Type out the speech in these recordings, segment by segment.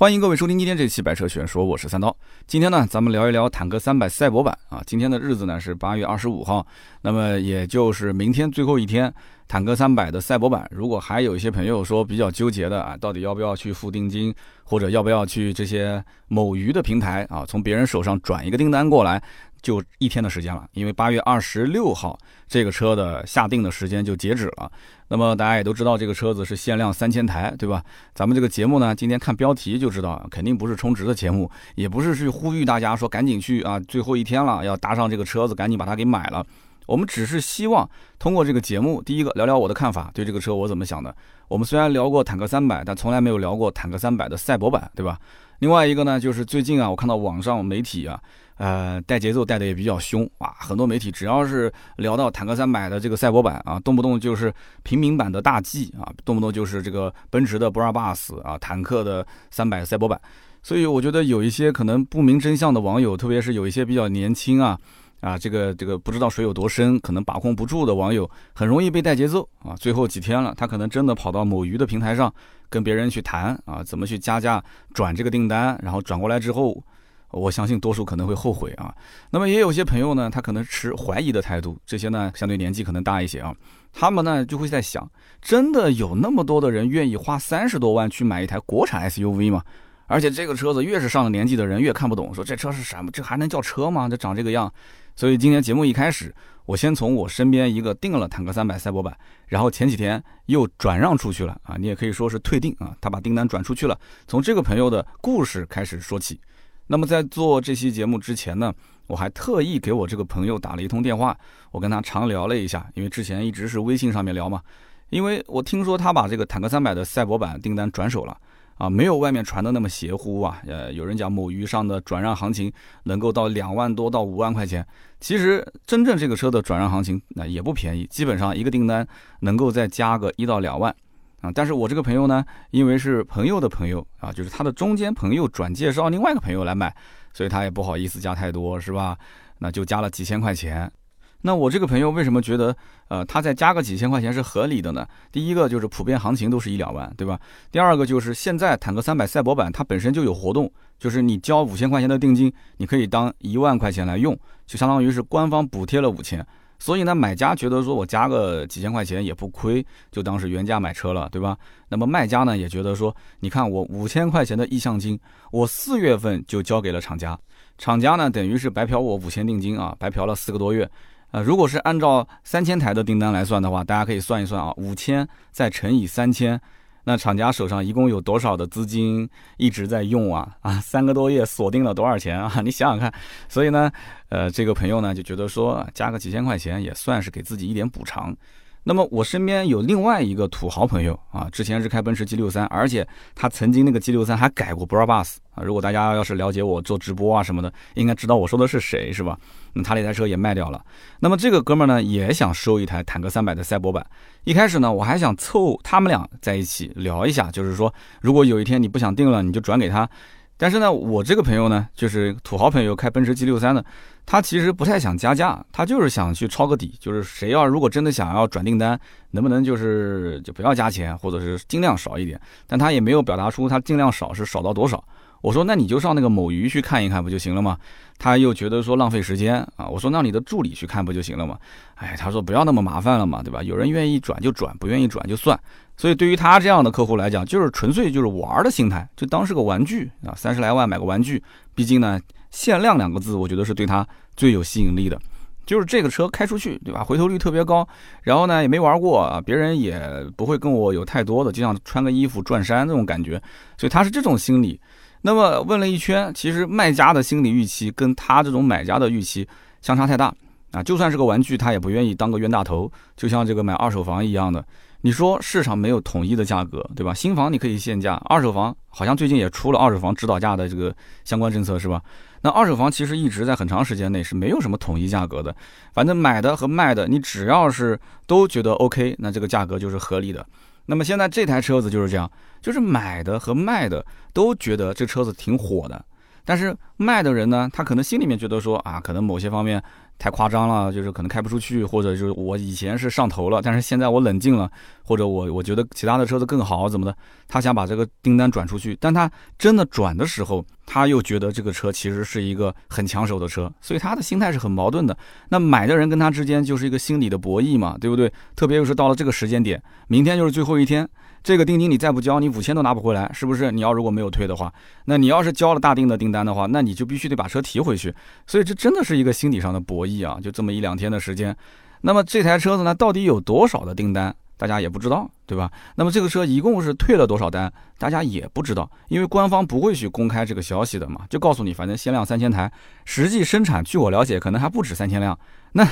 欢迎各位收听今天这期《百车全说》，我是三刀。今天呢，咱们聊一聊坦克三百赛博版啊。今天的日子呢是八月二十五号，那么也就是明天最后一天，坦克三百的赛博版。如果还有一些朋友说比较纠结的啊，到底要不要去付定金，或者要不要去这些某鱼的平台啊，从别人手上转一个订单过来？就一天的时间了，因为八月二十六号这个车的下定的时间就截止了。那么大家也都知道，这个车子是限量三千台，对吧？咱们这个节目呢，今天看标题就知道，肯定不是充值的节目，也不是去呼吁大家说赶紧去啊，最后一天了要搭上这个车子，赶紧把它给买了。我们只是希望通过这个节目，第一个聊聊我的看法，对这个车我怎么想的。我们虽然聊过坦克三百，但从来没有聊过坦克三百的赛博版，对吧？另外一个呢，就是最近啊，我看到网上媒体啊。呃，带节奏带的也比较凶啊！很多媒体只要是聊到坦克三百的这个赛博版啊，动不动就是平民版的大 G 啊，动不动就是这个奔驰的 Brabus 啊，坦克的三百赛博版。所以我觉得有一些可能不明真相的网友，特别是有一些比较年轻啊啊，这个这个不知道水有多深，可能把控不住的网友，很容易被带节奏啊。最后几天了，他可能真的跑到某鱼的平台上跟别人去谈啊，怎么去加价转这个订单，然后转过来之后。我相信多数可能会后悔啊。那么也有些朋友呢，他可能持怀疑的态度，这些呢相对年纪可能大一些啊，他们呢就会在想，真的有那么多的人愿意花三十多万去买一台国产 SUV 吗？而且这个车子越是上了年纪的人越看不懂，说这车是什么？这还能叫车吗？这长这个样。所以今天节目一开始，我先从我身边一个订了坦克三百赛博版，然后前几天又转让出去了啊，你也可以说是退订啊，他把订单转出去了。从这个朋友的故事开始说起。那么在做这期节目之前呢，我还特意给我这个朋友打了一通电话，我跟他长聊了一下，因为之前一直是微信上面聊嘛。因为我听说他把这个坦克三百的赛博版订单转手了啊，没有外面传的那么邪乎啊。呃，有人讲某鱼上的转让行情能够到两万多到五万块钱，其实真正这个车的转让行情那也不便宜，基本上一个订单能够再加个一到两万。啊，但是我这个朋友呢，因为是朋友的朋友啊，就是他的中间朋友转介绍另外一个朋友来买，所以他也不好意思加太多，是吧？那就加了几千块钱。那我这个朋友为什么觉得，呃，他再加个几千块钱是合理的呢？第一个就是普遍行情都是一两万，对吧？第二个就是现在坦克三百赛博版它本身就有活动，就是你交五千块钱的定金，你可以当一万块钱来用，就相当于是官方补贴了五千。所以呢，买家觉得说我加个几千块钱也不亏，就当是原价买车了，对吧？那么卖家呢也觉得说，你看我五千块钱的意向金，我四月份就交给了厂家，厂家呢等于是白嫖我五千定金啊，白嫖了四个多月。呃，如果是按照三千台的订单来算的话，大家可以算一算啊，五千再乘以三千。那厂家手上一共有多少的资金一直在用啊？啊，三个多月锁定了多少钱啊？你想想看。所以呢，呃，这个朋友呢就觉得说加个几千块钱也算是给自己一点补偿。那么我身边有另外一个土豪朋友啊，之前是开奔驰 G 六三，而且他曾经那个 G 六三还改过 Brabus 啊。如果大家要是了解我做直播啊什么的，应该知道我说的是谁是吧？那他那台车也卖掉了。那么这个哥们呢也想收一台坦克三百的赛博版。一开始呢我还想凑他们俩在一起聊一下，就是说如果有一天你不想定了，你就转给他。但是呢，我这个朋友呢，就是土豪朋友开奔驰 G 六三的，他其实不太想加价，他就是想去抄个底，就是谁要如果真的想要转订单，能不能就是就不要加钱，或者是尽量少一点，但他也没有表达出他尽量少是少到多少。我说那你就上那个某鱼去看一看不就行了吗？他又觉得说浪费时间啊。我说让你的助理去看不就行了吗？哎，他说不要那么麻烦了嘛，对吧？有人愿意转就转，不愿意转就算。所以对于他这样的客户来讲，就是纯粹就是玩的心态，就当是个玩具啊，三十来万买个玩具。毕竟呢，限量两个字，我觉得是对他最有吸引力的。就是这个车开出去，对吧？回头率特别高，然后呢也没玩过啊，别人也不会跟我有太多的，就像穿个衣服转山这种感觉。所以他是这种心理。那么问了一圈，其实卖家的心理预期跟他这种买家的预期相差太大啊。就算是个玩具，他也不愿意当个冤大头，就像这个买二手房一样的。你说市场没有统一的价格，对吧？新房你可以限价，二手房好像最近也出了二手房指导价的这个相关政策，是吧？那二手房其实一直在很长时间内是没有什么统一价格的，反正买的和卖的，你只要是都觉得 OK，那这个价格就是合理的。那么现在这台车子就是这样，就是买的和卖的都觉得这车子挺火的，但是卖的人呢，他可能心里面觉得说啊，可能某些方面。太夸张了，就是可能开不出去，或者就是我以前是上头了，但是现在我冷静了，或者我我觉得其他的车子更好，怎么的？他想把这个订单转出去，但他真的转的时候，他又觉得这个车其实是一个很抢手的车，所以他的心态是很矛盾的。那买的人跟他之间就是一个心理的博弈嘛，对不对？特别又是到了这个时间点，明天就是最后一天。这个定金你再不交，你五千都拿不回来，是不是？你要如果没有退的话，那你要是交了大定的订单的话，那你就必须得把车提回去。所以这真的是一个心理上的博弈啊！就这么一两天的时间，那么这台车子呢，到底有多少的订单，大家也不知道，对吧？那么这个车一共是退了多少单，大家也不知道，因为官方不会去公开这个消息的嘛，就告诉你反正限量三千台，实际生产据我了解可能还不止三千辆。那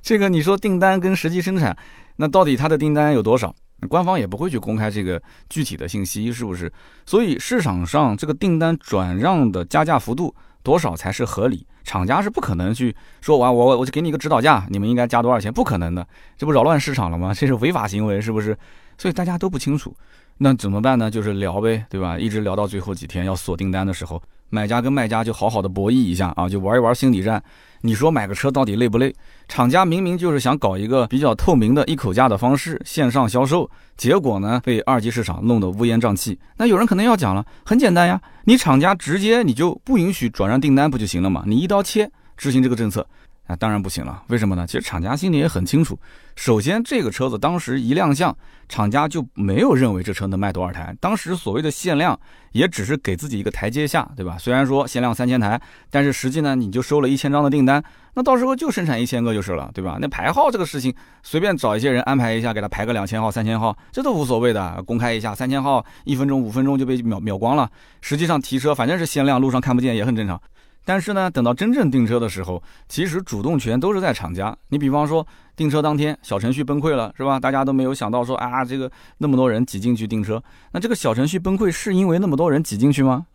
这个你说订单跟实际生产，那到底它的订单有多少？官方也不会去公开这个具体的信息，是不是？所以市场上这个订单转让的加价幅度多少才是合理？厂家是不可能去说完我我就给你一个指导价，你们应该加多少钱？不可能的，这不扰乱市场了吗？这是违法行为，是不是？所以大家都不清楚，那怎么办呢？就是聊呗，对吧？一直聊到最后几天要锁订单的时候。买家跟卖家就好好的博弈一下啊，就玩一玩心理战。你说买个车到底累不累？厂家明明就是想搞一个比较透明的一口价的方式线上销售，结果呢被二级市场弄得乌烟瘴气。那有人可能要讲了，很简单呀，你厂家直接你就不允许转让订单不就行了嘛？你一刀切执行这个政策。啊，当然不行了。为什么呢？其实厂家心里也很清楚。首先，这个车子当时一亮相，厂家就没有认为这车能卖多少台。当时所谓的限量，也只是给自己一个台阶下，对吧？虽然说限量三千台，但是实际呢，你就收了一千张的订单，那到时候就生产一千个就是了，对吧？那排号这个事情，随便找一些人安排一下，给他排个两千号、三千号，这都无所谓的。公开一下，三千号一分钟、五分钟就被秒秒光了。实际上提车反正是限量，路上看不见也很正常。但是呢，等到真正订车的时候，其实主动权都是在厂家。你比方说订车当天，小程序崩溃了，是吧？大家都没有想到说啊，这个那么多人挤进去订车，那这个小程序崩溃是因为那么多人挤进去吗？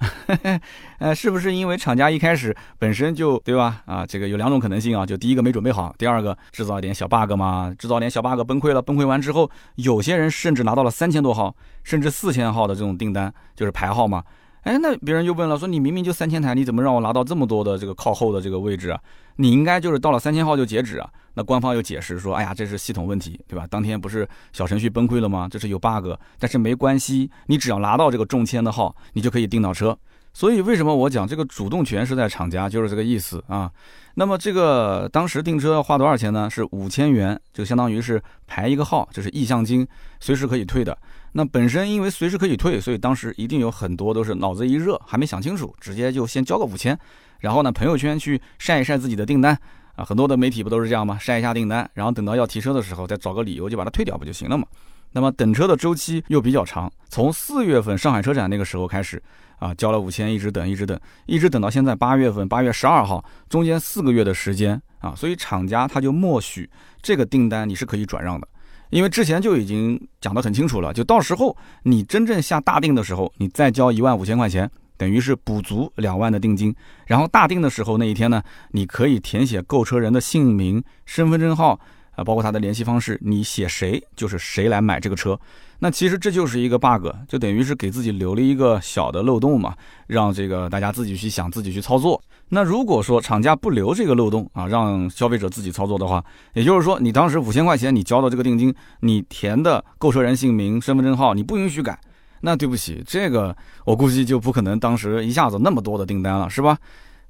呃，是不是因为厂家一开始本身就对吧？啊，这个有两种可能性啊，就第一个没准备好，第二个制造一点小 bug 嘛，制造点小 bug 崩溃了，崩溃完之后，有些人甚至拿到了三千多号，甚至四千号的这种订单，就是排号嘛。哎，那别人就问了，说你明明就三千台，你怎么让我拿到这么多的这个靠后的这个位置啊？你应该就是到了三千号就截止啊。那官方又解释说，哎呀，这是系统问题，对吧？当天不是小程序崩溃了吗？这是有 bug，但是没关系，你只要拿到这个中签的号，你就可以订到车。所以为什么我讲这个主动权是在厂家，就是这个意思啊。那么这个当时订车要花多少钱呢？是五千元，就相当于是排一个号，这是意向金，随时可以退的。那本身因为随时可以退，所以当时一定有很多都是脑子一热，还没想清楚，直接就先交个五千，然后呢朋友圈去晒一晒自己的订单啊。很多的媒体不都是这样吗？晒一下订单，然后等到要提车的时候再找个理由就把它退掉不就行了嘛？那么等车的周期又比较长，从四月份上海车展那个时候开始。啊，交了五千，一直等，一直等，一直等到现在八月份，八月十二号，中间四个月的时间啊，所以厂家他就默许这个订单你是可以转让的，因为之前就已经讲得很清楚了，就到时候你真正下大定的时候，你再交一万五千块钱，等于是补足两万的定金，然后大定的时候那一天呢，你可以填写购车人的姓名、身份证号。啊，包括他的联系方式，你写谁就是谁来买这个车。那其实这就是一个 bug，就等于是给自己留了一个小的漏洞嘛，让这个大家自己去想，自己去操作。那如果说厂家不留这个漏洞啊，让消费者自己操作的话，也就是说你当时五千块钱你交的这个定金，你填的购车人姓名、身份证号你不允许改，那对不起，这个我估计就不可能当时一下子那么多的订单了，是吧？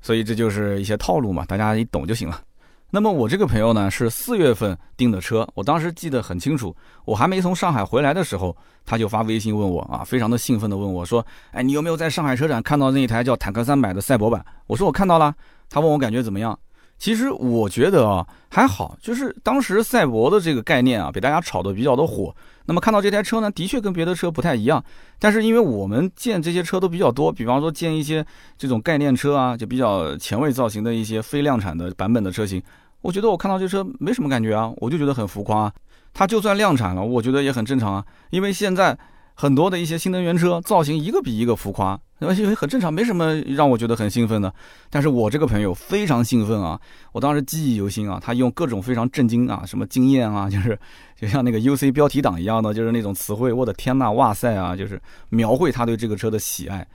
所以这就是一些套路嘛，大家一懂就行了。那么我这个朋友呢是四月份订的车，我当时记得很清楚，我还没从上海回来的时候，他就发微信问我啊，非常的兴奋的问我说，哎，你有没有在上海车展看到那一台叫坦克三百的赛博版？我说我看到了。他问我感觉怎么样？其实我觉得啊还好，就是当时赛博的这个概念啊，被大家炒得比较的火。那么看到这台车呢，的确跟别的车不太一样。但是因为我们见这些车都比较多，比方说见一些这种概念车啊，就比较前卫造型的一些非量产的版本的车型，我觉得我看到这车没什么感觉啊，我就觉得很浮夸。啊它就算量产了，我觉得也很正常啊，因为现在。很多的一些新能源车造型一个比一个浮夸，而且很正常，没什么让我觉得很兴奋的。但是我这个朋友非常兴奋啊，我当时记忆犹新啊，他用各种非常震惊啊，什么惊艳啊，就是就像那个 UC 标题党一样的，就是那种词汇，我的天呐，哇塞啊，就是描绘他对这个车的喜爱。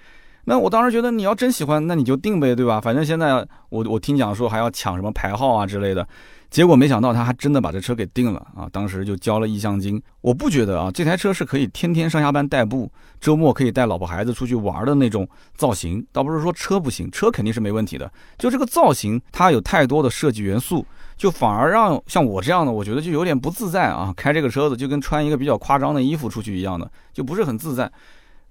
那我当时觉得你要真喜欢，那你就定呗，对吧？反正现在我我听讲说还要抢什么牌号啊之类的，结果没想到他还真的把这车给定了啊！当时就交了意向金。我不觉得啊，这台车是可以天天上下班代步，周末可以带老婆孩子出去玩的那种造型。倒不是说车不行，车肯定是没问题的，就这个造型它有太多的设计元素，就反而让像我这样的，我觉得就有点不自在啊。开这个车子就跟穿一个比较夸张的衣服出去一样的，就不是很自在。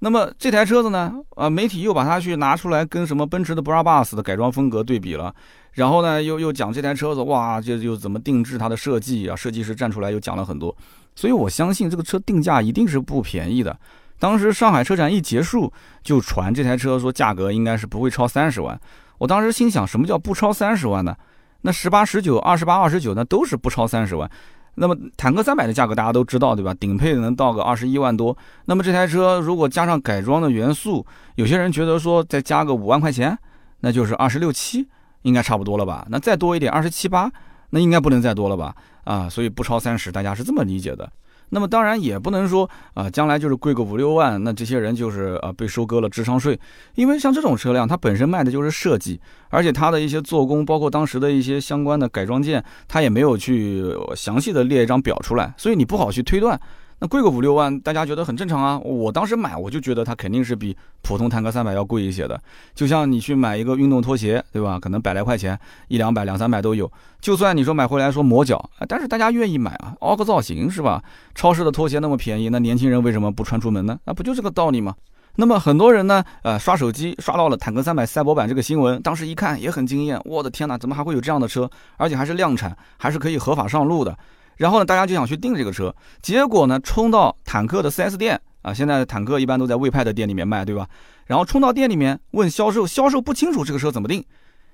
那么这台车子呢？啊，媒体又把它去拿出来跟什么奔驰的 Brabus 的改装风格对比了，然后呢，又又讲这台车子，哇，就就怎么定制它的设计啊？设计师站出来又讲了很多，所以我相信这个车定价一定是不便宜的。当时上海车展一结束，就传这台车说价格应该是不会超三十万。我当时心想，什么叫不超三十万呢？那十八、十九、二十八、二十九，那都是不超三十万。那么坦克三百的价格大家都知道，对吧？顶配能到个二十一万多。那么这台车如果加上改装的元素，有些人觉得说再加个五万块钱，那就是二十六七，应该差不多了吧？那再多一点二十七八，那应该不能再多了吧？啊，所以不超三十，大家是这么理解的。那么当然也不能说啊，将来就是贵个五六万，那这些人就是啊被收割了智商税，因为像这种车辆，它本身卖的就是设计，而且它的一些做工，包括当时的一些相关的改装件，它也没有去详细的列一张表出来，所以你不好去推断。那贵个五六万，大家觉得很正常啊。我当时买，我就觉得它肯定是比普通坦克三百要贵一些的。就像你去买一个运动拖鞋，对吧？可能百来块钱，一两百、两三百都有。就算你说买回来说磨脚，但是大家愿意买啊，凹个造型是吧？超市的拖鞋那么便宜，那年轻人为什么不穿出门呢？那不就这个道理吗？那么很多人呢，呃，刷手机刷到了坦克三百赛博版这个新闻，当时一看也很惊艳。我的天哪，怎么还会有这样的车？而且还是量产，还是可以合法上路的。然后呢，大家就想去订这个车，结果呢，冲到坦克的 4S 店啊，现在坦克一般都在魏派的店里面卖，对吧？然后冲到店里面问销售，销售不清楚这个车怎么定，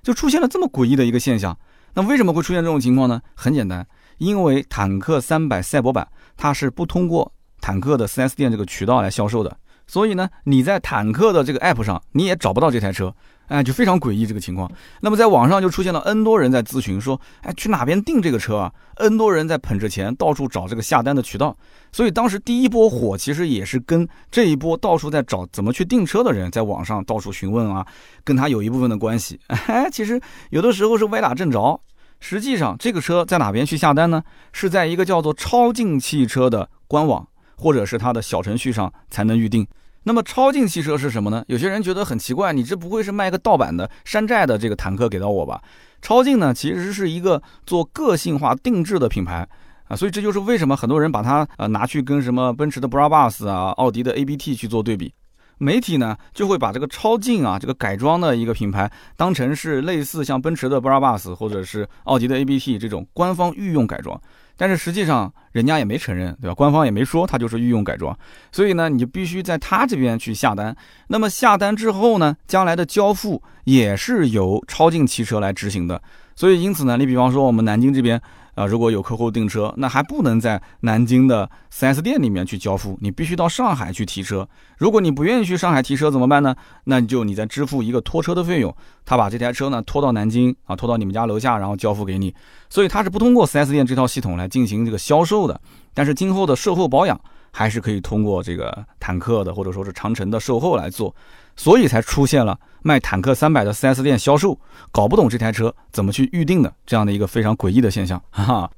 就出现了这么诡异的一个现象。那为什么会出现这种情况呢？很简单，因为坦克300赛博版它是不通过坦克的 4S 店这个渠道来销售的，所以呢，你在坦克的这个 app 上你也找不到这台车。哎，就非常诡异这个情况。那么在网上就出现了 N 多人在咨询说，哎，去哪边订这个车啊？N 多人在捧着钱到处找这个下单的渠道。所以当时第一波火其实也是跟这一波到处在找怎么去订车的人在网上到处询问啊，跟他有一部分的关系。哎，其实有的时候是歪打正着。实际上这个车在哪边去下单呢？是在一个叫做超境汽车的官网或者是它的小程序上才能预定。那么超境汽车是什么呢？有些人觉得很奇怪，你这不会是卖个盗版的山寨的这个坦克给到我吧？超境呢，其实是一个做个性化定制的品牌啊，所以这就是为什么很多人把它呃拿去跟什么奔驰的 Brabus 啊、奥迪的 ABT 去做对比。媒体呢就会把这个超境啊这个改装的一个品牌当成是类似像奔驰的 Brabus 或者是奥迪的 ABT 这种官方御用改装。但是实际上，人家也没承认，对吧？官方也没说它就是御用改装，所以呢，你就必须在他这边去下单。那么下单之后呢，将来的交付也是由超境汽车来执行的。所以因此呢，你比方说我们南京这边。啊，如果有客户订车，那还不能在南京的 4S 店里面去交付，你必须到上海去提车。如果你不愿意去上海提车怎么办呢？那你就你再支付一个拖车的费用，他把这台车呢拖到南京啊，拖到你们家楼下，然后交付给你。所以他是不通过 4S 店这套系统来进行这个销售的，但是今后的售后保养还是可以通过这个坦克的或者说是长城的售后来做。所以才出现了卖坦克三百的 4S 店销售搞不懂这台车怎么去预定的这样的一个非常诡异的现象，哈哈。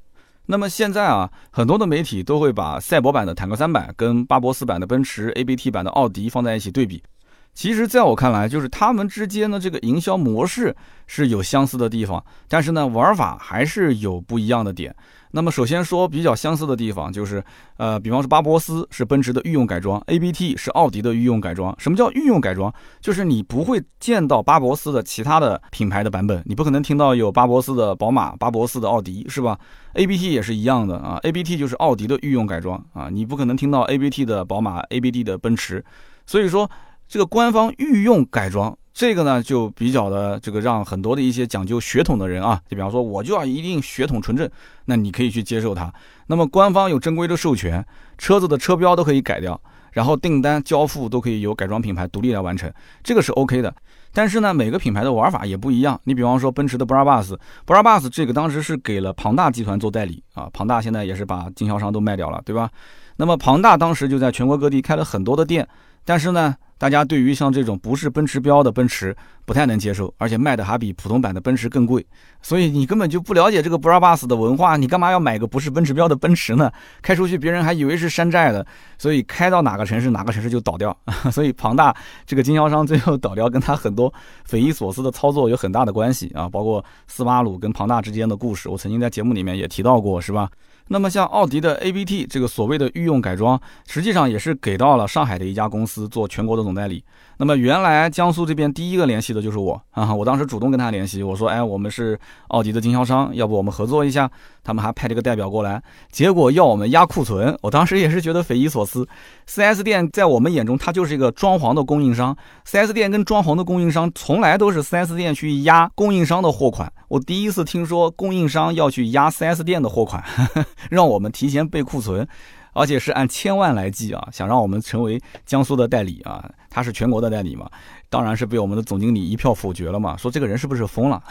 那么现在啊，很多的媒体都会把赛博版的坦克三百跟巴博斯版的奔驰、ABT 版的奥迪放在一起对比。其实，在我看来，就是他们之间的这个营销模式是有相似的地方，但是呢，玩法还是有不一样的点。那么首先说比较相似的地方，就是，呃，比方说巴博斯是奔驰的御用改装，ABT 是奥迪的御用改装。什么叫御用改装？就是你不会见到巴博斯的其他的品牌的版本，你不可能听到有巴博斯的宝马、巴博斯的奥迪，是吧？ABT 也是一样的啊，ABT 就是奥迪的御用改装啊，你不可能听到 ABT 的宝马、ABT 的奔驰。所以说，这个官方御用改装。这个呢，就比较的这个让很多的一些讲究血统的人啊，就比方说我就要一定血统纯正，那你可以去接受它。那么官方有正规的授权，车子的车标都可以改掉，然后订单交付都可以由改装品牌独立来完成，这个是 OK 的。但是呢，每个品牌的玩法也不一样。你比方说奔驰的 Brabus，Brabus 这个当时是给了庞大集团做代理啊，庞大现在也是把经销商都卖掉了，对吧？那么庞大当时就在全国各地开了很多的店，但是呢。大家对于像这种不是奔驰标的奔驰不太能接受，而且卖的还比普通版的奔驰更贵，所以你根本就不了解这个 Brabus 的文化，你干嘛要买个不是奔驰标的奔驰呢？开出去别人还以为是山寨的，所以开到哪个城市哪个城市就倒掉。所以庞大这个经销商最后倒掉，跟他很多匪夷所思的操作有很大的关系啊，包括斯巴鲁跟庞大之间的故事，我曾经在节目里面也提到过，是吧？那么像奥迪的 ABT 这个所谓的御用改装，实际上也是给到了上海的一家公司做全国的总代理。那么原来江苏这边第一个联系的就是我啊，我当时主动跟他联系，我说，哎，我们是奥迪的经销商，要不我们合作一下？他们还派这个代表过来，结果要我们压库存，我当时也是觉得匪夷所思。4S 店在我们眼中，它就是一个装潢的供应商，4S 店跟装潢的供应商从来都是 4S 店去压供应商的货款。我第一次听说供应商要去压 4S 店的货款，让我们提前备库存。而且是按千万来计啊，想让我们成为江苏的代理啊，他是全国的代理嘛，当然是被我们的总经理一票否决了嘛，说这个人是不是疯了？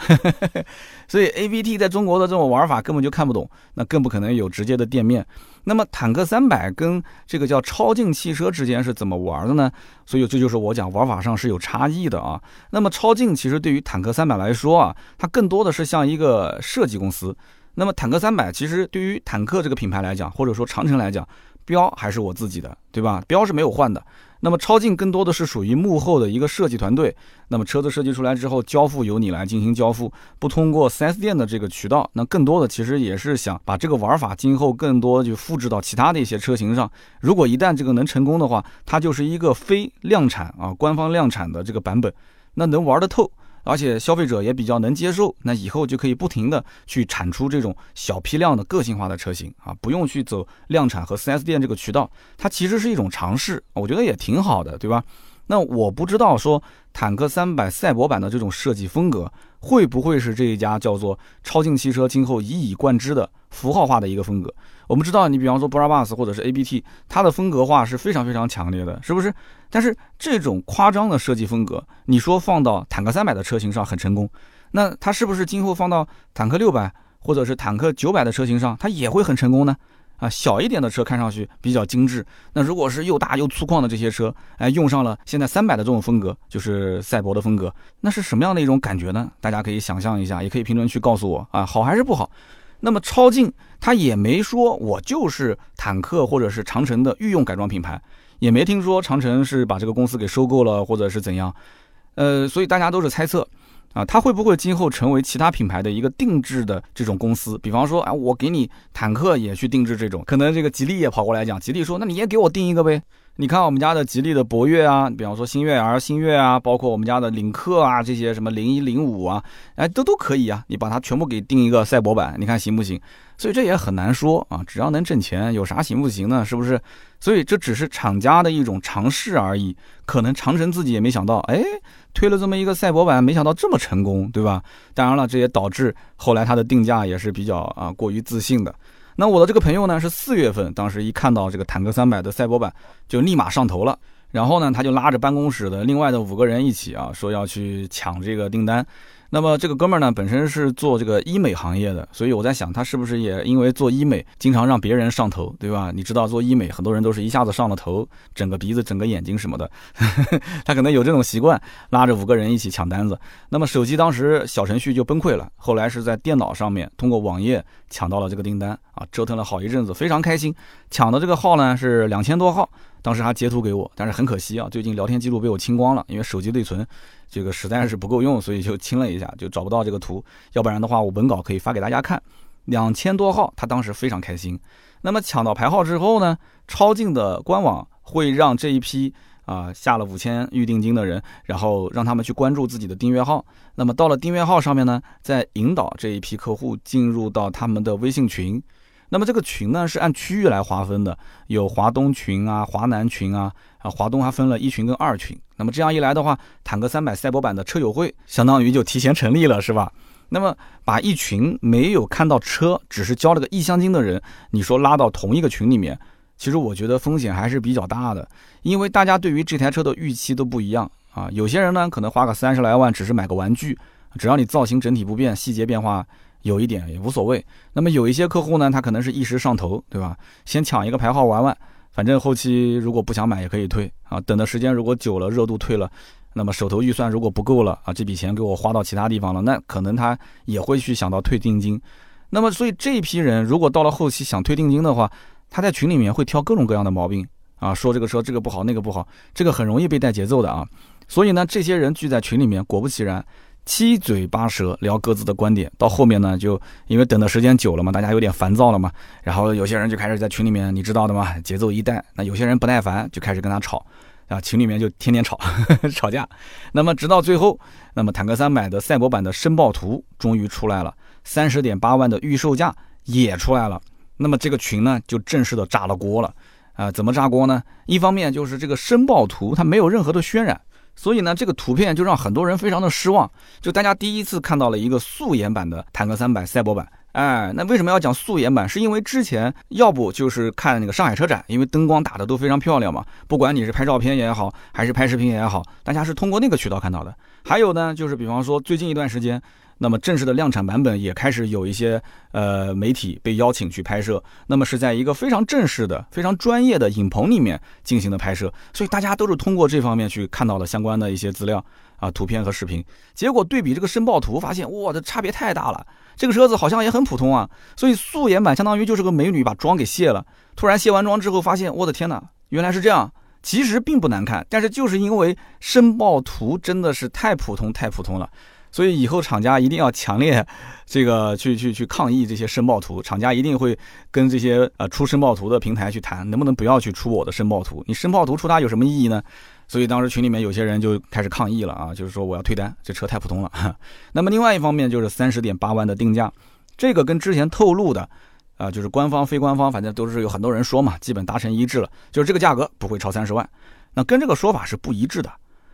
所以 A B T 在中国的这种玩法根本就看不懂，那更不可能有直接的店面。那么坦克三百跟这个叫超净汽车之间是怎么玩的呢？所以这就是我讲玩法上是有差异的啊。那么超净其实对于坦克三百来说啊，它更多的是像一个设计公司。那么坦克三百其实对于坦克这个品牌来讲，或者说长城来讲，标还是我自己的，对吧？标是没有换的。那么超净更多的是属于幕后的一个设计团队。那么车子设计出来之后，交付由你来进行交付，不通过 4S 店的这个渠道。那更多的其实也是想把这个玩法今后更多就复制到其他的一些车型上。如果一旦这个能成功的话，它就是一个非量产啊，官方量产的这个版本，那能玩得透。而且消费者也比较能接受，那以后就可以不停的去产出这种小批量的个性化的车型啊，不用去走量产和 4S 店这个渠道，它其实是一种尝试，我觉得也挺好的，对吧？那我不知道说坦克三百赛博版的这种设计风格会不会是这一家叫做超净汽车今后一以贯之的符号化的一个风格。我们知道，你比方说 Brabus 或者是 ABT，它的风格化是非常非常强烈的，是不是？但是这种夸张的设计风格，你说放到坦克三百的车型上很成功，那它是不是今后放到坦克六百或者是坦克九百的车型上，它也会很成功呢？啊，小一点的车看上去比较精致，那如果是又大又粗犷的这些车，哎，用上了现在三百的这种风格，就是赛博的风格，那是什么样的一种感觉呢？大家可以想象一下，也可以评论区告诉我啊，好还是不好？那么超劲它也没说我就是坦克或者是长城的御用改装品牌，也没听说长城是把这个公司给收购了或者是怎样，呃，所以大家都是猜测。啊，它会不会今后成为其他品牌的一个定制的这种公司？比方说，啊，我给你坦克也去定制这种，可能这个吉利也跑过来讲，吉利说，那你也给我定一个呗。你看我们家的吉利的博越啊，比方说星越 R、星越啊，包括我们家的领克啊，这些什么零一零五啊，哎，都都可以啊。你把它全部给定一个赛博版，你看行不行？所以这也很难说啊，只要能挣钱，有啥行不行呢？是不是？所以这只是厂家的一种尝试而已。可能长城自己也没想到，哎，推了这么一个赛博版，没想到这么成功，对吧？当然了，这也导致后来它的定价也是比较啊过于自信的。那我的这个朋友呢，是四月份，当时一看到这个坦克三百的赛博版，就立马上头了。然后呢，他就拉着办公室的另外的五个人一起啊，说要去抢这个订单。那么这个哥们儿呢，本身是做这个医美行业的，所以我在想，他是不是也因为做医美，经常让别人上头，对吧？你知道做医美，很多人都是一下子上了头，整个鼻子、整个眼睛什么的，他可能有这种习惯，拉着五个人一起抢单子。那么手机当时小程序就崩溃了，后来是在电脑上面通过网页抢到了这个订单啊，折腾了好一阵子，非常开心。抢的这个号呢是两千多号，当时还截图给我，但是很可惜啊，最近聊天记录被我清光了，因为手机内存。这个实在是不够用，所以就清了一下，就找不到这个图。要不然的话，我文稿可以发给大家看。两千多号，他当时非常开心。那么抢到牌号之后呢，超净的官网会让这一批啊下了五千预定金的人，然后让他们去关注自己的订阅号。那么到了订阅号上面呢，再引导这一批客户进入到他们的微信群。那么这个群呢是按区域来划分的，有华东群啊、华南群啊，啊华东还分了一群跟二群。那么这样一来的话，坦克三百赛博版的车友会相当于就提前成立了，是吧？那么把一群没有看到车，只是交了个意向金的人，你说拉到同一个群里面，其实我觉得风险还是比较大的，因为大家对于这台车的预期都不一样啊。有些人呢可能花个三十来万只是买个玩具，只要你造型整体不变，细节变化。有一点也无所谓。那么有一些客户呢，他可能是一时上头，对吧？先抢一个牌号玩玩，反正后期如果不想买也可以退啊，等的时间如果久了，热度退了，那么手头预算如果不够了啊，这笔钱给我花到其他地方了，那可能他也会去想到退定金。那么所以这一批人如果到了后期想退定金的话，他在群里面会挑各种各样的毛病啊，说这个车这个不好那个不好，这个很容易被带节奏的啊。所以呢，这些人聚在群里面，果不其然。七嘴八舌聊各自的观点，到后面呢，就因为等的时间久了嘛，大家有点烦躁了嘛，然后有些人就开始在群里面，你知道的嘛，节奏一带，那有些人不耐烦，就开始跟他吵，啊，群里面就天天吵，吵架。那么直到最后，那么坦克三百的赛博版的申报图终于出来了，三十点八万的预售价也出来了，那么这个群呢就正式的炸了锅了，啊，怎么炸锅呢？一方面就是这个申报图它没有任何的渲染。所以呢，这个图片就让很多人非常的失望。就大家第一次看到了一个素颜版的坦克三百赛博版，哎，那为什么要讲素颜版？是因为之前要不就是看那个上海车展，因为灯光打的都非常漂亮嘛。不管你是拍照片也好，还是拍视频也好，大家是通过那个渠道看到的。还有呢，就是比方说最近一段时间。那么正式的量产版本也开始有一些呃媒体被邀请去拍摄，那么是在一个非常正式的、非常专业的影棚里面进行的拍摄，所以大家都是通过这方面去看到了相关的一些资料啊、图片和视频。结果对比这个申报图，发现哇，这差别太大了。这个车子好像也很普通啊，所以素颜版相当于就是个美女把妆给卸了，突然卸完妆之后发现，我的天哪，原来是这样。其实并不难看，但是就是因为申报图真的是太普通、太普通了。所以以后厂家一定要强烈，这个去去去抗议这些申报图，厂家一定会跟这些呃出申报图的平台去谈，能不能不要去出我的申报图？你申报图出它有什么意义呢？所以当时群里面有些人就开始抗议了啊，就是说我要退单，这车太普通了。那么另外一方面就是三十点八万的定价，这个跟之前透露的啊，就是官方非官方，反正都是有很多人说嘛，基本达成一致了，就是这个价格不会超三十万。那跟这个说法是不一致的。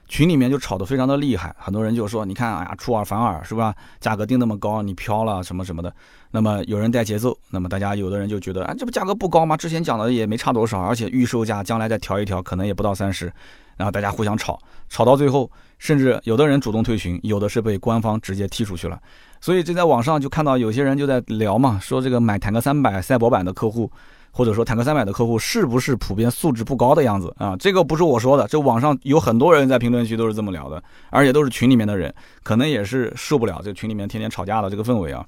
群里面就吵得非常的厉害，很多人就说：“你看，哎呀，出尔反尔是吧？价格定那么高，你飘了什么什么的。”那么有人带节奏，那么大家有的人就觉得：“啊，这不价格不高吗？之前讲的也没差多少，而且预售价将来再调一调，可能也不到三十。”然后大家互相吵，吵到最后，甚至有的人主动退群，有的是被官方直接踢出去了。所以这在网上就看到有些人就在聊嘛，说这个买坦克三百赛博版的客户。或者说坦克三百的客户是不是普遍素质不高的样子啊？这个不是我说的，这网上有很多人在评论区都是这么聊的，而且都是群里面的人，可能也是受不了这群里面天天吵架的这个氛围啊。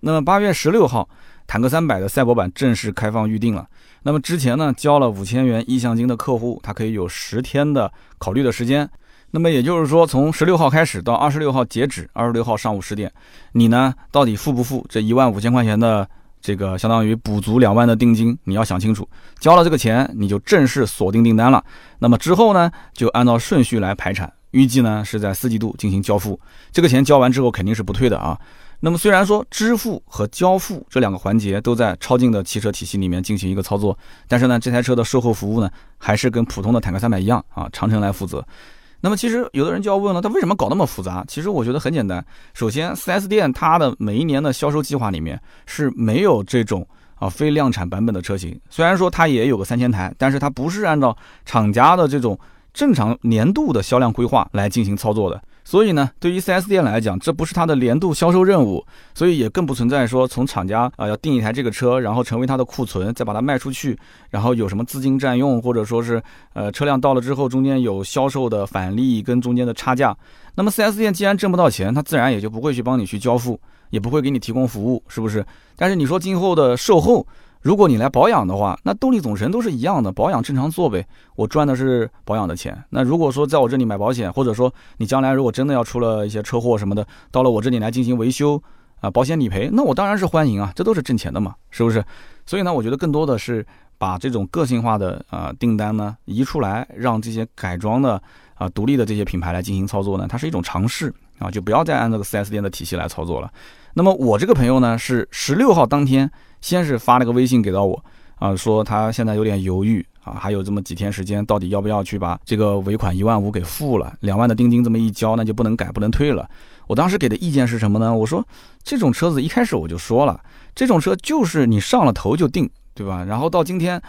那么八月十六号，坦克三百的赛博版正式开放预定了。那么之前呢，交了五千元意向金的客户，他可以有十天的考虑的时间。那么也就是说，从十六号开始到二十六号截止，二十六号上午十点，你呢到底付不付这一万五千块钱的？这个相当于补足两万的定金，你要想清楚，交了这个钱，你就正式锁定订单了。那么之后呢，就按照顺序来排产，预计呢是在四季度进行交付。这个钱交完之后肯定是不退的啊。那么虽然说支付和交付这两个环节都在超净的汽车体系里面进行一个操作，但是呢，这台车的售后服务呢，还是跟普通的坦克三百一样啊，长城来负责。那么其实有的人就要问了，他为什么搞那么复杂？其实我觉得很简单。首先，4S 店它的每一年的销售计划里面是没有这种啊非量产版本的车型。虽然说它也有个三千台，但是它不是按照厂家的这种正常年度的销量规划来进行操作的。所以呢，对于 4S 店来讲，这不是它的年度销售任务，所以也更不存在说从厂家啊要订一台这个车，然后成为它的库存，再把它卖出去，然后有什么资金占用，或者说是呃车辆到了之后中间有销售的返利跟中间的差价。那么 4S 店既然挣不到钱，它自然也就不会去帮你去交付，也不会给你提供服务，是不是？但是你说今后的售后。如果你来保养的话，那动力总成都是一样的，保养正常做呗。我赚的是保养的钱。那如果说在我这里买保险，或者说你将来如果真的要出了一些车祸什么的，到了我这里来进行维修啊，保险理赔，那我当然是欢迎啊，这都是挣钱的嘛，是不是？所以呢，我觉得更多的是把这种个性化的啊订单呢移出来，让这些改装的啊独立的这些品牌来进行操作呢，它是一种尝试啊，就不要再按这个 4S 店的体系来操作了。那么我这个朋友呢，是十六号当天。先是发了个微信给到我，啊，说他现在有点犹豫啊，还有这么几天时间，到底要不要去把这个尾款一万五给付了？两万的定金这么一交，那就不能改不能退了。我当时给的意见是什么呢？我说这种车子一开始我就说了，这种车就是你上了头就定，对吧？然后到今天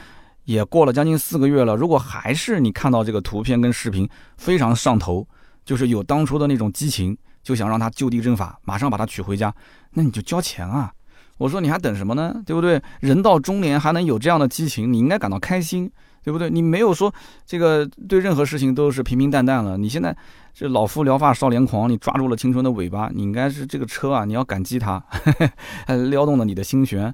也过了将近四个月了，如果还是你看到这个图片跟视频非常上头，就是有当初的那种激情，就想让他就地正法，马上把它娶回家，那你就交钱啊。我说你还等什么呢？对不对？人到中年还能有这样的激情，你应该感到开心。对不对？你没有说这个对任何事情都是平平淡淡了。你现在这老夫聊发少年狂，你抓住了青春的尾巴，你应该是这个车啊，你要感激它，还 撩动了你的心弦。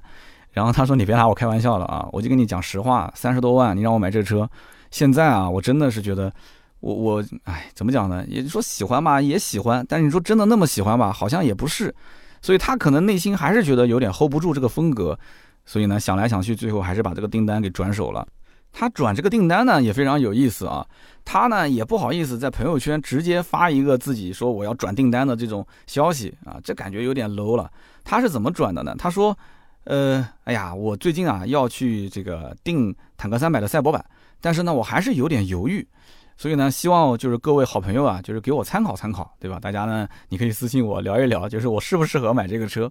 然后他说：“你别拿我开玩笑了啊！我就跟你讲实话，三十多万你让我买这车，现在啊，我真的是觉得，我我哎，怎么讲呢？也说喜欢吧，也喜欢，但是你说真的那么喜欢吧，好像也不是。所以他可能内心还是觉得有点 hold 不住这个风格，所以呢，想来想去，最后还是把这个订单给转手了。”他转这个订单呢也非常有意思啊，他呢也不好意思在朋友圈直接发一个自己说我要转订单的这种消息啊，这感觉有点 low 了。他是怎么转的呢？他说，呃，哎呀，我最近啊要去这个订坦克三百的赛博版，但是呢我还是有点犹豫，所以呢希望就是各位好朋友啊，就是给我参考参考，对吧？大家呢你可以私信我聊一聊，就是我适不适合买这个车。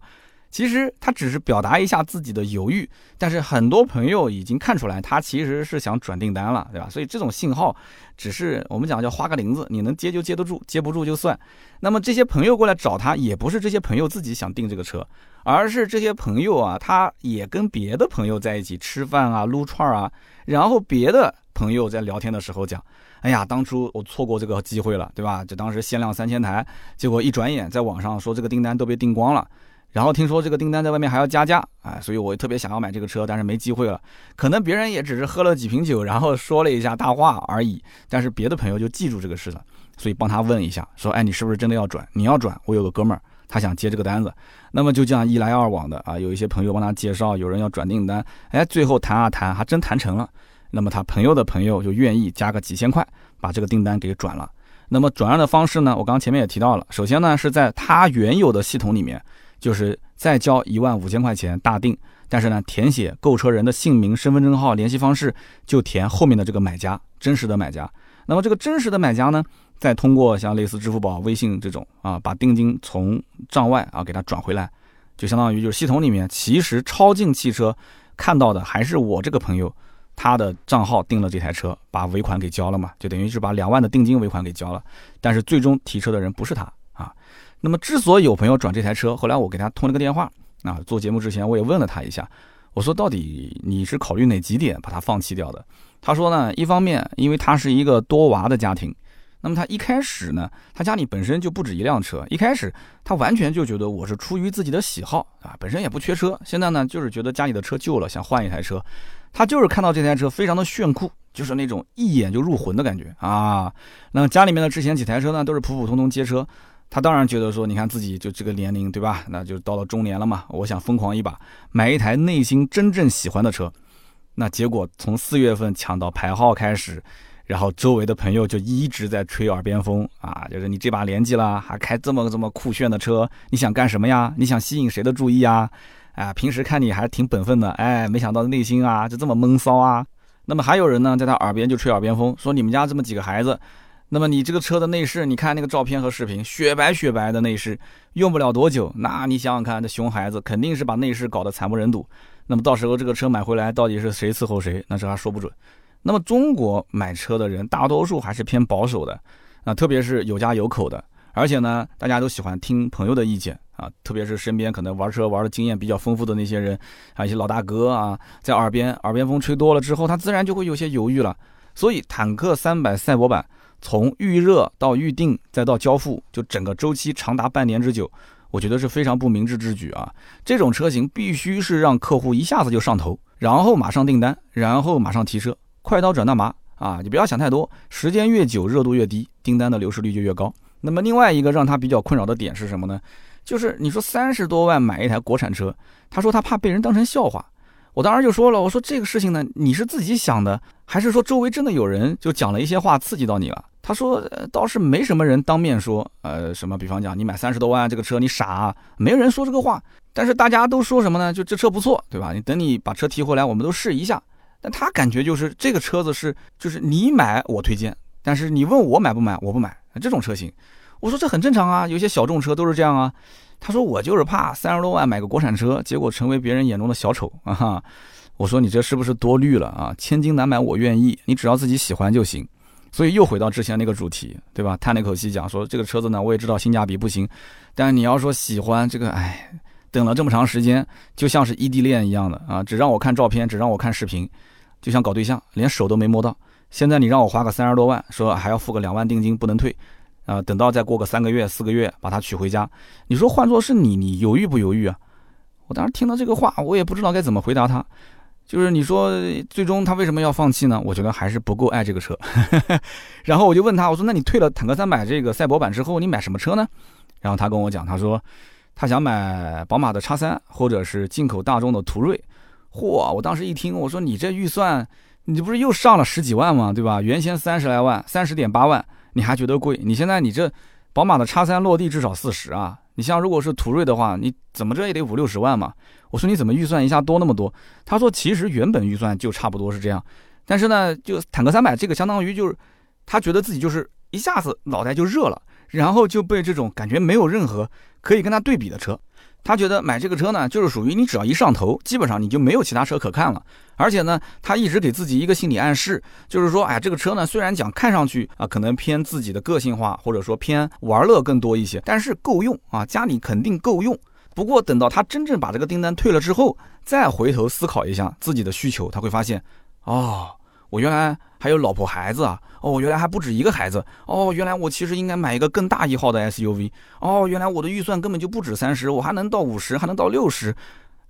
其实他只是表达一下自己的犹豫，但是很多朋友已经看出来他其实是想转订单了，对吧？所以这种信号只是我们讲叫花个铃子，你能接就接得住，接不住就算。那么这些朋友过来找他，也不是这些朋友自己想订这个车，而是这些朋友啊，他也跟别的朋友在一起吃饭啊、撸串啊，然后别的朋友在聊天的时候讲：“哎呀，当初我错过这个机会了，对吧？就当时限量三千台，结果一转眼在网上说这个订单都被订光了。”然后听说这个订单在外面还要加价，哎，所以我特别想要买这个车，但是没机会了。可能别人也只是喝了几瓶酒，然后说了一下大话而已。但是别的朋友就记住这个事了，所以帮他问一下，说，哎，你是不是真的要转？你要转，我有个哥们儿，他想接这个单子。那么就这样一来二往的啊，有一些朋友帮他介绍，有人要转订单，哎，最后谈啊谈，还真谈成了。那么他朋友的朋友就愿意加个几千块，把这个订单给转了。那么转让的方式呢？我刚前面也提到了，首先呢是在他原有的系统里面。就是再交一万五千块钱大定，但是呢，填写购车人的姓名、身份证号、联系方式，就填后面的这个买家，真实的买家。那么这个真实的买家呢，再通过像类似支付宝、微信这种啊，把定金从账外啊给他转回来，就相当于就是系统里面其实超净汽车看到的还是我这个朋友他的账号订了这台车，把尾款给交了嘛，就等于是把两万的定金尾款给交了，但是最终提车的人不是他啊。那么，之所以有朋友转这台车，后来我给他通了个电话啊，做节目之前我也问了他一下，我说到底你是考虑哪几点把它放弃掉的？他说呢，一方面因为他是一个多娃的家庭，那么他一开始呢，他家里本身就不止一辆车，一开始他完全就觉得我是出于自己的喜好啊，本身也不缺车，现在呢就是觉得家里的车旧了，想换一台车，他就是看到这台车非常的炫酷，就是那种一眼就入魂的感觉啊。那家里面的之前几台车呢，都是普普通通街车。他当然觉得说，你看自己就这个年龄，对吧？那就到了中年了嘛。我想疯狂一把，买一台内心真正喜欢的车。那结果从四月份抢到牌号开始，然后周围的朋友就一直在吹耳边风啊，就是你这把年纪了，还开这么这么酷炫的车，你想干什么呀？你想吸引谁的注意啊？啊，平时看你还是挺本分的，哎，没想到内心啊就这么闷骚啊。那么还有人呢，在他耳边就吹耳边风，说你们家这么几个孩子。那么你这个车的内饰，你看那个照片和视频，雪白雪白的内饰，用不了多久，那你想想看，这熊孩子肯定是把内饰搞得惨不忍睹。那么到时候这个车买回来，到底是谁伺候谁，那这还说不准。那么中国买车的人大多数还是偏保守的，啊，特别是有家有口的，而且呢，大家都喜欢听朋友的意见啊，特别是身边可能玩车玩的经验比较丰富的那些人，还有一些老大哥啊，在耳边耳边风吹多了之后，他自然就会有些犹豫了。所以坦克三百赛博版。从预热到预定再到交付，就整个周期长达半年之久，我觉得是非常不明智之举啊！这种车型必须是让客户一下子就上头，然后马上订单，然后马上提车，快刀斩乱麻啊！你不要想太多，时间越久热度越低，订单的流失率就越高。那么另外一个让他比较困扰的点是什么呢？就是你说三十多万买一台国产车，他说他怕被人当成笑话。我当时就说了，我说这个事情呢，你是自己想的，还是说周围真的有人就讲了一些话刺激到你了？他说倒是没什么人当面说，呃，什么，比方讲你买三十多万这个车你傻，啊，没人说这个话，但是大家都说什么呢？就这车不错，对吧？你等你把车提回来，我们都试一下。但他感觉就是这个车子是，就是你买我推荐，但是你问我买不买，我不买这种车型。我说这很正常啊，有些小众车都是这样啊。他说我就是怕三十多万买个国产车，结果成为别人眼中的小丑啊！哈，我说你这是不是多虑了啊？千金难买我愿意，你只要自己喜欢就行。所以又回到之前那个主题，对吧？叹了一口气讲说这个车子呢，我也知道性价比不行，但你要说喜欢这个，哎，等了这么长时间，就像是异地恋一样的啊，只让我看照片，只让我看视频，就像搞对象，连手都没摸到。现在你让我花个三十多万，说还要付个两万定金，不能退，啊，等到再过个三个月、四个月把它娶回家，你说换做是你，你犹豫不犹豫啊？我当时听到这个话，我也不知道该怎么回答他。就是你说最终他为什么要放弃呢？我觉得还是不够爱这个车。然后我就问他，我说那你退了坦克三百这个赛博版之后，你买什么车呢？然后他跟我讲，他说他想买宝马的叉三，或者是进口大众的途锐。嚯！我当时一听，我说你这预算，你不是又上了十几万吗？对吧？原先三十来万，三十点八万，你还觉得贵？你现在你这宝马的叉三落地至少四十啊！你像如果是途锐的话，你怎么着也得五六十万嘛。我说你怎么预算一下多那么多？他说其实原本预算就差不多是这样，但是呢，就坦克三百这个相当于就是他觉得自己就是一下子脑袋就热了，然后就被这种感觉没有任何可以跟他对比的车。他觉得买这个车呢，就是属于你只要一上头，基本上你就没有其他车可看了。而且呢，他一直给自己一个心理暗示，就是说，哎，这个车呢，虽然讲看上去啊，可能偏自己的个性化，或者说偏玩乐更多一些，但是够用啊，家里肯定够用。不过等到他真正把这个订单退了之后，再回头思考一下自己的需求，他会发现，哦。我原来还有老婆孩子啊！哦，原来还不止一个孩子哦！原来我其实应该买一个更大一号的 SUV 哦！原来我的预算根本就不止三十，我还能到五十，还能到六十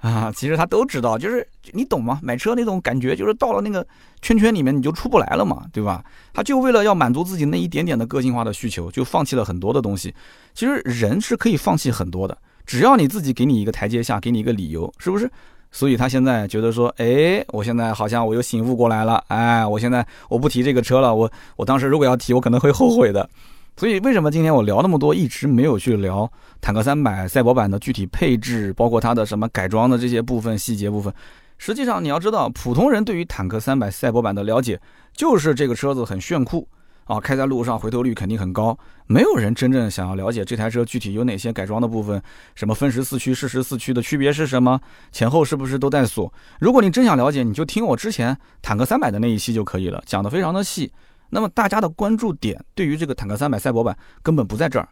啊！其实他都知道，就是你懂吗？买车那种感觉，就是到了那个圈圈里面你就出不来了嘛，对吧？他就为了要满足自己那一点点的个性化的需求，就放弃了很多的东西。其实人是可以放弃很多的，只要你自己给你一个台阶下，给你一个理由，是不是？所以他现在觉得说，哎，我现在好像我又醒悟过来了，哎，我现在我不提这个车了，我我当时如果要提，我可能会后悔的。所以为什么今天我聊那么多，一直没有去聊坦克三百赛博版的具体配置，包括它的什么改装的这些部分细节部分？实际上你要知道，普通人对于坦克三百赛博版的了解，就是这个车子很炫酷。啊，开在路上回头率肯定很高，没有人真正想要了解这台车具体有哪些改装的部分，什么分时四驱、适时四驱的区别是什么，前后是不是都带锁？如果你真想了解，你就听我之前坦克三百的那一期就可以了，讲的非常的细。那么大家的关注点对于这个坦克三百赛博版根本不在这儿，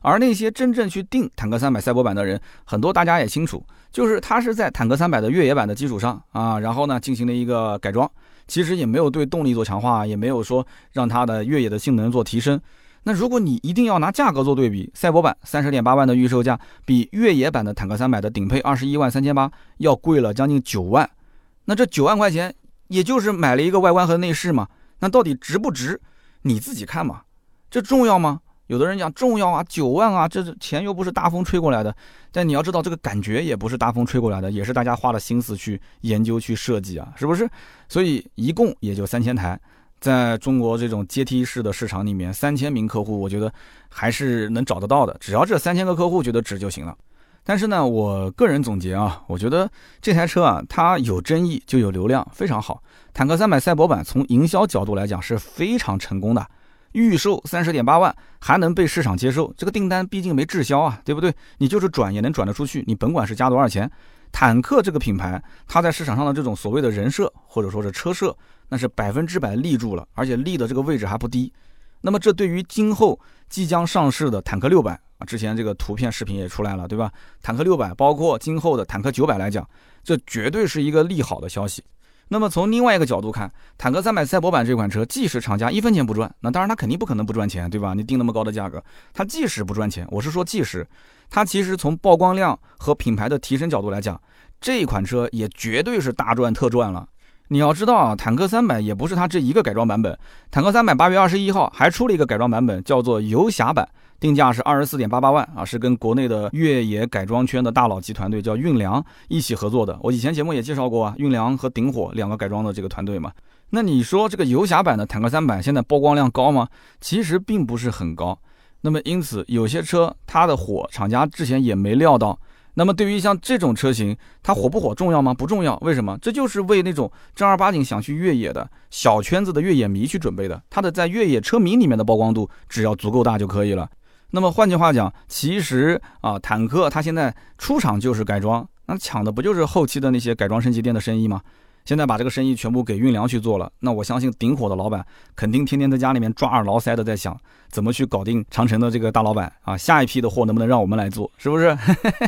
而那些真正去定坦克三百赛博版的人，很多大家也清楚，就是他是在坦克三百的越野版的基础上啊，然后呢进行了一个改装。其实也没有对动力做强化，也没有说让它的越野的性能做提升。那如果你一定要拿价格做对比，赛博版三十点八万的预售价比越野版的坦克三百的顶配二十一万三千八要贵了将近九万。那这九万块钱，也就是买了一个外观和内饰嘛？那到底值不值？你自己看嘛。这重要吗？有的人讲重要啊，九万啊，这钱又不是大风吹过来的。但你要知道，这个感觉也不是大风吹过来的，也是大家花了心思去研究、去设计啊，是不是？所以一共也就三千台，在中国这种阶梯式的市场里面，三千名客户，我觉得还是能找得到的。只要这三千个客户觉得值就行了。但是呢，我个人总结啊，我觉得这台车啊，它有争议就有流量，非常好。坦克三百赛博版从营销角度来讲是非常成功的。预售三十点八万还能被市场接受，这个订单毕竟没滞销啊，对不对？你就是转也能转得出去，你甭管是加多少钱。坦克这个品牌，它在市场上的这种所谓的人设或者说是车设，那是百分之百立住了，而且立的这个位置还不低。那么这对于今后即将上市的坦克六百啊，之前这个图片视频也出来了，对吧？坦克六百包括今后的坦克九百来讲，这绝对是一个利好的消息。那么从另外一个角度看，坦克三百赛博版这款车，即使厂家一分钱不赚，那当然它肯定不可能不赚钱，对吧？你定那么高的价格，它即使不赚钱，我是说即使，它其实从曝光量和品牌的提升角度来讲，这款车也绝对是大赚特赚了。你要知道啊，坦克三百也不是它这一个改装版本，坦克三百八月二十一号还出了一个改装版本，叫做游侠版。定价是二十四点八八万啊，是跟国内的越野改装圈的大佬级团队叫运良一起合作的。我以前节目也介绍过啊，运良和顶火两个改装的这个团队嘛。那你说这个游侠版的坦克三百现在曝光量高吗？其实并不是很高。那么因此有些车它的火，厂家之前也没料到。那么对于像这种车型，它火不火重要吗？不重要。为什么？这就是为那种正儿八经想去越野的小圈子的越野迷去准备的。它的在越野车迷里面的曝光度只要足够大就可以了。那么换句话讲，其实啊，坦克它现在出厂就是改装，那抢的不就是后期的那些改装升级店的生意吗？现在把这个生意全部给运粮去做了，那我相信顶火的老板肯定天天在家里面抓耳挠腮的在想，怎么去搞定长城的这个大老板啊？下一批的货能不能让我们来做？是不是？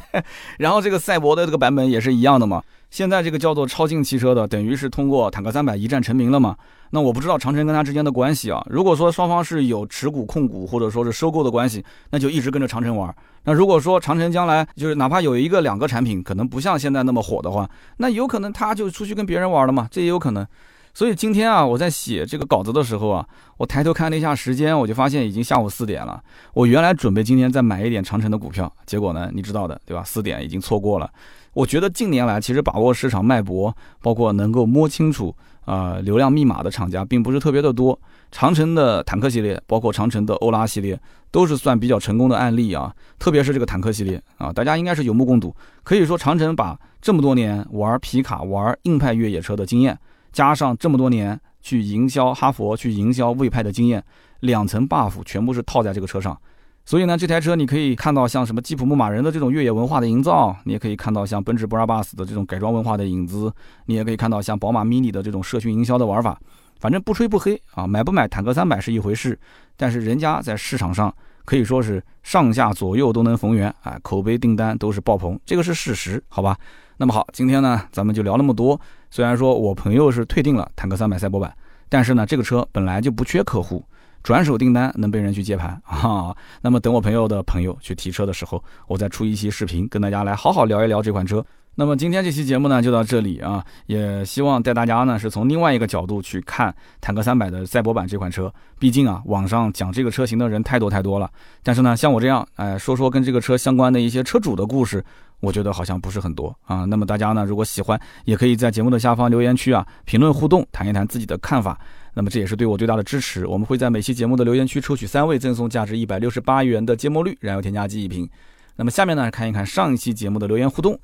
然后这个赛博的这个版本也是一样的嘛。现在这个叫做超净汽车的，等于是通过坦克三百一战成名了嘛？那我不知道长城跟他之间的关系啊。如果说双方是有持股控股或者说是收购的关系，那就一直跟着长城玩。那如果说长城将来就是哪怕有一个两个产品，可能不像现在那么火的话，那有可能他就出去跟别人玩了嘛？这也有可能。所以今天啊，我在写这个稿子的时候啊，我抬头看了一下时间，我就发现已经下午四点了。我原来准备今天再买一点长城的股票，结果呢，你知道的，对吧？四点已经错过了。我觉得近年来其实把握市场脉搏，包括能够摸清楚啊流量密码的厂家，并不是特别的多。长城的坦克系列，包括长城的欧拉系列，都是算比较成功的案例啊。特别是这个坦克系列啊，大家应该是有目共睹。可以说，长城把这么多年玩皮卡、玩硬派越野车的经验，加上这么多年去营销哈佛、去营销魏派的经验，两层 buff 全部是套在这个车上。所以呢，这台车你可以看到像什么吉普牧马人的这种越野文化的营造，你也可以看到像奔驰 Brabus 的这种改装文化的影子，你也可以看到像宝马 Mini 的这种社群营销的玩法。反正不吹不黑啊，买不买坦克三百是一回事，但是人家在市场上可以说是上下左右都能逢源啊，口碑订单都是爆棚，这个是事实，好吧？那么好，今天呢咱们就聊那么多。虽然说我朋友是退订了坦克三百赛博版，但是呢这个车本来就不缺客户。转手订单能被人去接盘啊，那么等我朋友的朋友去提车的时候，我再出一期视频跟大家来好好聊一聊这款车。那么今天这期节目呢就到这里啊，也希望带大家呢是从另外一个角度去看坦克三百的赛博版这款车。毕竟啊，网上讲这个车型的人太多太多了，但是呢，像我这样哎说说跟这个车相关的一些车主的故事，我觉得好像不是很多啊。那么大家呢如果喜欢，也可以在节目的下方留言区啊评论互动，谈一谈自己的看法。那么这也是对我最大的支持。我们会在每期节目的留言区抽取三位，赠送价值一百六十八元的芥末绿燃油添加剂一瓶。那么下面呢，看一看上一期节目的留言互动。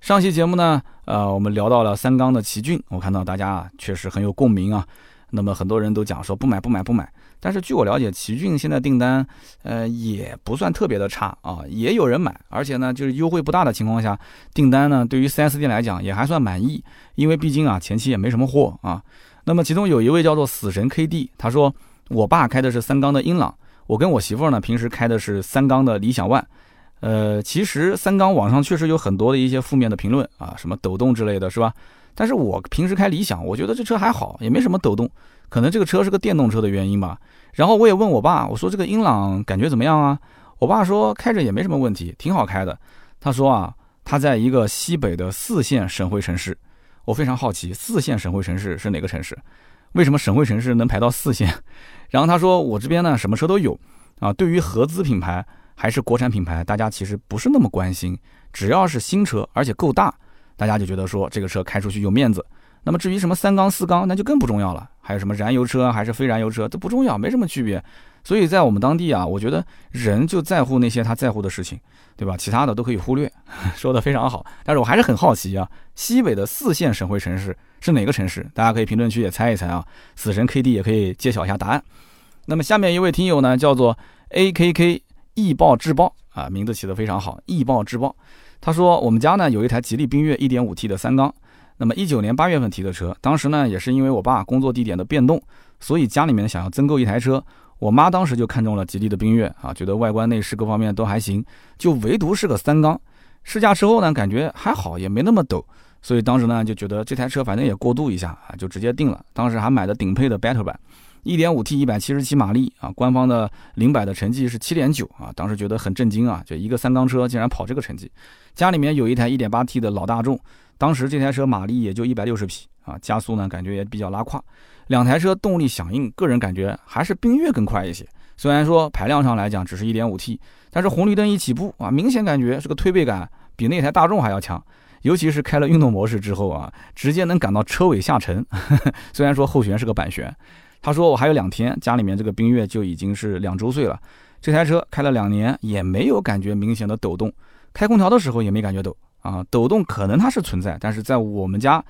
上期节目呢，呃，我们聊到了三缸的奇骏，我看到大家啊确实很有共鸣啊。那么很多人都讲说不买不买不买，但是据我了解，奇骏现在订单呃也不算特别的差啊，也有人买，而且呢就是优惠不大的情况下，订单呢对于 4S 店来讲也还算满意，因为毕竟啊前期也没什么货啊。那么其中有一位叫做死神 KD，他说我爸开的是三缸的英朗，我跟我媳妇儿呢平时开的是三缸的理想 ONE。呃，其实三缸网上确实有很多的一些负面的评论啊，什么抖动之类的是吧？但是我平时开理想，我觉得这车还好，也没什么抖动，可能这个车是个电动车的原因吧。然后我也问我爸，我说这个英朗感觉怎么样啊？我爸说开着也没什么问题，挺好开的。他说啊，他在一个西北的四线省会城市。我非常好奇，四线省会城市是哪个城市？为什么省会城市能排到四线？然后他说，我这边呢什么车都有啊。对于合资品牌还是国产品牌，大家其实不是那么关心，只要是新车而且够大，大家就觉得说这个车开出去有面子。那么至于什么三缸四缸，那就更不重要了。还有什么燃油车还是非燃油车，都不重要，没什么区别。所以在我们当地啊，我觉得人就在乎那些他在乎的事情，对吧？其他的都可以忽略。说的非常好，但是我还是很好奇啊，西北的四线省会城市是哪个城市？大家可以评论区也猜一猜啊。死神 KD 也可以揭晓一下答案。那么下面一位听友呢，叫做 AKK 易爆智爆啊，名字起得非常好，易爆智爆。他说我们家呢有一台吉利缤越 1.5T 的三缸，那么一九年八月份提的车，当时呢也是因为我爸工作地点的变动，所以家里面想要增购一台车。我妈当时就看中了吉利的缤越啊，觉得外观内饰各方面都还行，就唯独是个三缸。试驾之后呢，感觉还好，也没那么抖，所以当时呢就觉得这台车反正也过渡一下啊，就直接定了。当时还买的顶配的 Battle 版，1.5T 177马力啊，官方的零百的成绩是7.9啊，当时觉得很震惊啊，就一个三缸车竟然跑这个成绩。家里面有一台 1.8T 的老大众，当时这台车马力也就160匹啊，加速呢感觉也比较拉胯。两台车动力响应，个人感觉还是缤越更快一些。虽然说排量上来讲只是一点五 T，但是红绿灯一起步啊，明显感觉这个推背感比那台大众还要强。尤其是开了运动模式之后啊，直接能感到车尾下沉。虽然说后悬是个板悬，他说我还有两天，家里面这个缤越就已经是两周岁了。这台车开了两年也没有感觉明显的抖动，开空调的时候也没感觉抖啊。抖动可能它是存在，但是在我们家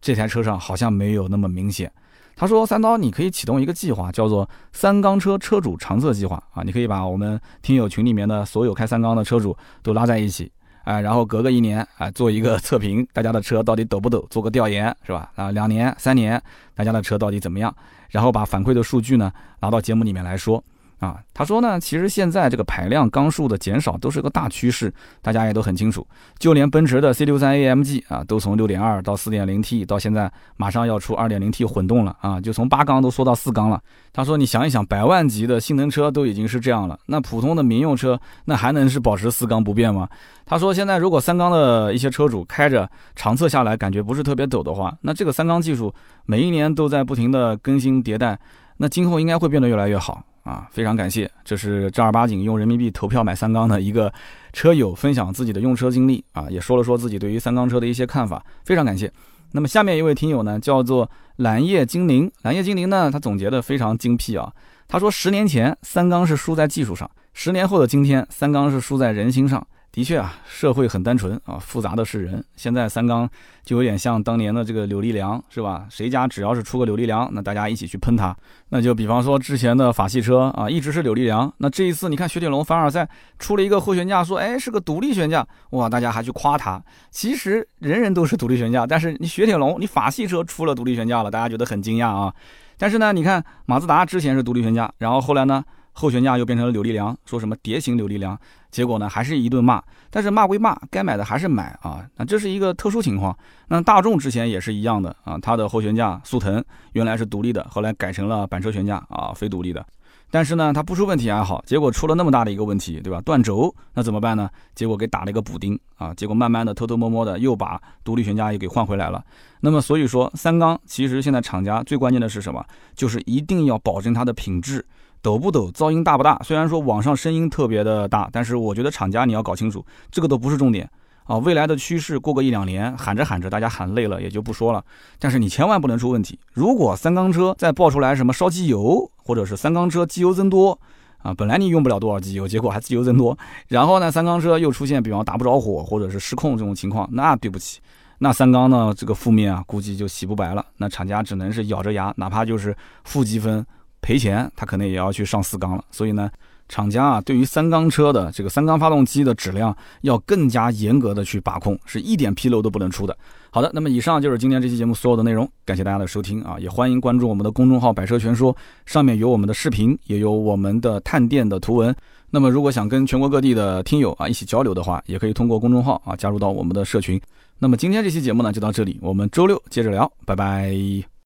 这台车上好像没有那么明显。他说：“三刀，你可以启动一个计划，叫做‘三缸车车主长测计划’啊，你可以把我们听友群里面的所有开三缸的车主都拉在一起，啊，然后隔个一年啊做一个测评，大家的车到底抖不抖，做个调研是吧？啊，两年、三年，大家的车到底怎么样？然后把反馈的数据呢拿到节目里面来说。啊，他说呢，其实现在这个排量缸数的减少都是个大趋势，大家也都很清楚。就连奔驰的 C63 AMG 啊，都从6.2到 4.0T，到现在马上要出 2.0T 混动了啊，就从八缸都缩到四缸了。他说，你想一想，百万级的性能车都已经是这样了，那普通的民用车那还能是保持四缸不变吗？他说，现在如果三缸的一些车主开着长测下来感觉不是特别陡的话，那这个三缸技术每一年都在不停的更新迭代，那今后应该会变得越来越好。啊，非常感谢，这是正儿八经用人民币投票买三缸的一个车友分享自己的用车经历啊，也说了说自己对于三缸车的一些看法，非常感谢。那么下面一位听友呢，叫做蓝叶精灵，蓝叶精灵呢，他总结的非常精辟啊，他说十年前三缸是输在技术上，十年后的今天三缸是输在人心上。的确啊，社会很单纯啊，复杂的是人。现在三缸就有点像当年的这个柳丽良，是吧？谁家只要是出个柳丽良，那大家一起去喷他。那就比方说之前的法系车啊，一直是柳丽良。那这一次你看雪铁龙凡尔赛出了一个后悬架，说哎是个独立悬架，哇，大家还去夸他。其实人人都是独立悬架，但是你雪铁龙你法系车出了独立悬架了，大家觉得很惊讶啊。但是呢，你看马自达之前是独立悬架，然后后来呢？后悬架又变成了柳力梁，说什么蝶形柳力梁，结果呢还是一顿骂。但是骂归骂，该买的还是买啊。那这是一个特殊情况。那大众之前也是一样的啊，它的后悬架速腾原来是独立的，后来改成了板车悬架啊，非独立的。但是呢，它不出问题还好，结果出了那么大的一个问题，对吧？断轴，那怎么办呢？结果给打了一个补丁啊，结果慢慢的偷偷摸摸的又把独立悬架又给换回来了。那么所以说，三缸其实现在厂家最关键的是什么？就是一定要保证它的品质。抖不抖，噪音大不大？虽然说网上声音特别的大，但是我觉得厂家你要搞清楚，这个都不是重点啊。未来的趋势过个一两年，喊着喊着大家喊累了也就不说了，但是你千万不能出问题。如果三缸车再爆出来什么烧机油，或者是三缸车机油增多啊，本来你用不了多少机油，结果还机油增多，然后呢三缸车又出现比方打不着火或者是失控这种情况，那对不起，那三缸呢这个负面啊估计就洗不白了。那厂家只能是咬着牙，哪怕就是负积分。赔钱，他可能也要去上四缸了。所以呢，厂家啊，对于三缸车的这个三缸发动机的质量要更加严格的去把控，是一点纰漏都不能出的。好的，那么以上就是今天这期节目所有的内容，感谢大家的收听啊，也欢迎关注我们的公众号“百车全说”，上面有我们的视频，也有我们的探店的图文。那么如果想跟全国各地的听友啊一起交流的话，也可以通过公众号啊加入到我们的社群。那么今天这期节目呢就到这里，我们周六接着聊，拜拜。